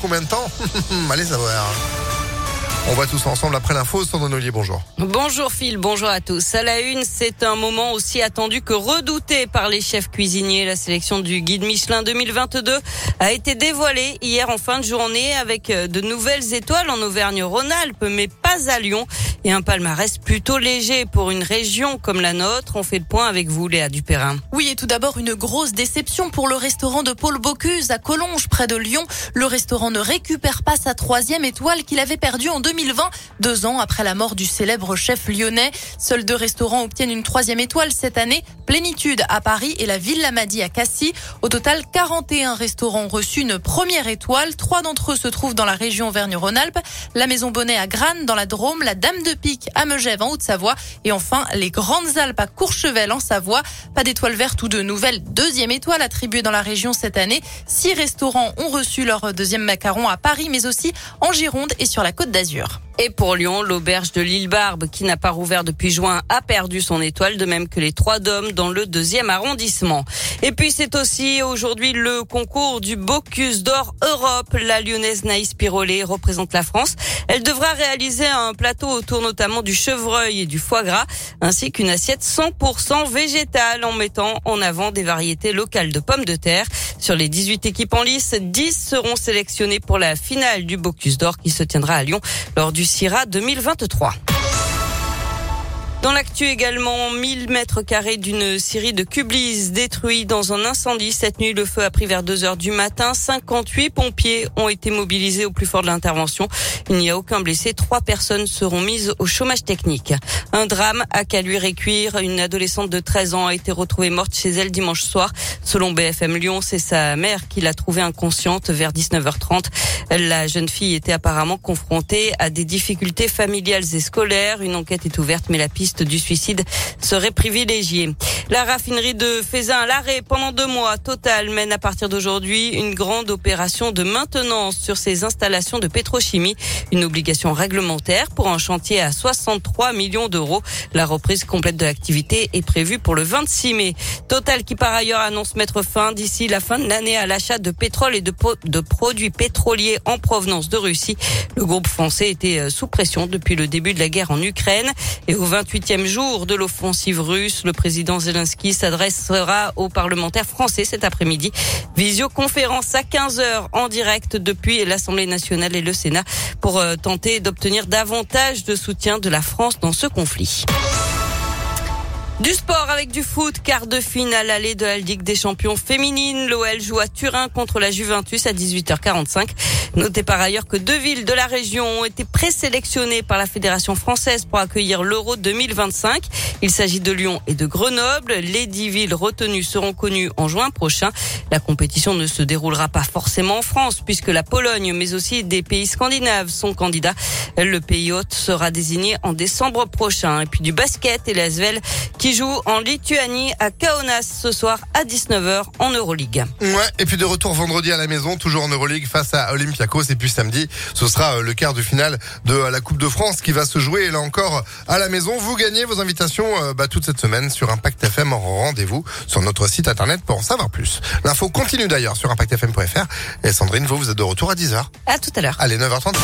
Combien de temps? Allez savoir. On va tous ensemble après l'info. Sandrine Ollier, bonjour. Bonjour Phil, bonjour à tous. À la une, c'est un moment aussi attendu que redouté par les chefs cuisiniers. La sélection du guide Michelin 2022 a été dévoilée hier en fin de journée avec euh, de nouvelles étoiles en Auvergne-Rhône-Alpes, mais pas à Lyon. Et un palmarès plutôt léger pour une région comme la nôtre. On fait le point avec vous, Léa Dupérin. Oui, et tout d'abord, une grosse déception pour le restaurant de Paul Bocuse à Collonges, près de Lyon. Le restaurant ne récupère pas sa troisième étoile qu'il avait perdue en 2000 2020, deux ans après la mort du célèbre chef lyonnais. Seuls deux restaurants obtiennent une troisième étoile cette année. Plénitude à Paris et la Ville Lamadi à Cassis. Au total, 41 restaurants ont reçu une première étoile. Trois d'entre eux se trouvent dans la région Auvergne-Rhône-Alpes. La Maison Bonnet à Grannes dans la Drôme, la Dame de Pique à Megève en Haute-Savoie et enfin les Grandes Alpes à Courchevel en Savoie. Pas d'étoile verte ou de nouvelles deuxième étoile attribuée dans la région cette année. Six restaurants ont reçu leur deuxième macaron à Paris mais aussi en Gironde et sur la Côte d'Azur. Et pour Lyon, l'auberge de l'île Barbe, qui n'a pas rouvert depuis juin, a perdu son étoile, de même que les trois dômes dans le deuxième arrondissement. Et puis c'est aussi aujourd'hui le concours du Bocuse d'Or Europe. La lyonnaise Naïs Pirolet représente la France. Elle devra réaliser un plateau autour notamment du chevreuil et du foie gras, ainsi qu'une assiette 100% végétale en mettant en avant des variétés locales de pommes de terre. Sur les 18 équipes en lice, 10 seront sélectionnées pour la finale du Bocuse d'Or qui se tiendra à Lyon lors du CIRA 2023. Dans l'actu également, 1000 mètres carrés d'une série de Kublis détruits dans un incendie. Cette nuit, le feu a pris vers 2 heures du matin. 58 pompiers ont été mobilisés au plus fort de l'intervention. Il n'y a aucun blessé. Trois personnes seront mises au chômage technique. Un drame à Caluire-et-Cuire. Une adolescente de 13 ans a été retrouvée morte chez elle dimanche soir. Selon BFM Lyon, c'est sa mère qui l'a trouvée inconsciente vers 19h30. La jeune fille était apparemment confrontée à des difficultés familiales et scolaires. Une enquête est ouverte, mais la piste du suicide. La raffinerie de Faisin à l'arrêt pendant deux mois. Total mène à partir d'aujourd'hui une grande opération de maintenance sur ses installations de pétrochimie. Une obligation réglementaire pour un chantier à 63 millions d'euros. La reprise complète de l'activité est prévue pour le 26 mai. Total qui par ailleurs annonce mettre fin d'ici la fin de l'année à l'achat de pétrole et de, de produits pétroliers en provenance de Russie. Le groupe français était euh, sous pression depuis le début de la guerre en Ukraine et au 28 jour de l'offensive russe. Le président Zelensky s'adressera aux parlementaires français cet après-midi. Visioconférence à 15h en direct depuis l'Assemblée nationale et le Sénat pour euh, tenter d'obtenir davantage de soutien de la France dans ce conflit. Du sport avec du foot, quart de finale allée de la Ligue des champions féminines. L'OL joue à Turin contre la Juventus à 18h45. Notez par ailleurs que deux villes de la région ont été présélectionnées par la Fédération française pour accueillir l'Euro 2025. Il s'agit de Lyon et de Grenoble. Les dix villes retenues seront connues en juin prochain. La compétition ne se déroulera pas forcément en France puisque la Pologne mais aussi des pays scandinaves sont candidats. Le pays hôte sera désigné en décembre prochain. Et puis du basket et l'Asvel qui joue en Lituanie à Kaunas ce soir à 19h en Euroleague. Ouais, et puis de retour vendredi à la maison, toujours en Euroleague face à Olympiakos. Et puis samedi, ce sera euh, le quart de finale de euh, la Coupe de France qui va se jouer et là encore à la maison. Vous gagnez vos invitations euh, bah, toute cette semaine sur Impact FM. Rendez-vous sur notre site internet pour en savoir plus. L'info continue d'ailleurs sur impactfm.fr. Et Sandrine, vous, vous êtes de retour à 10h. À tout à l'heure. Allez, 9h35.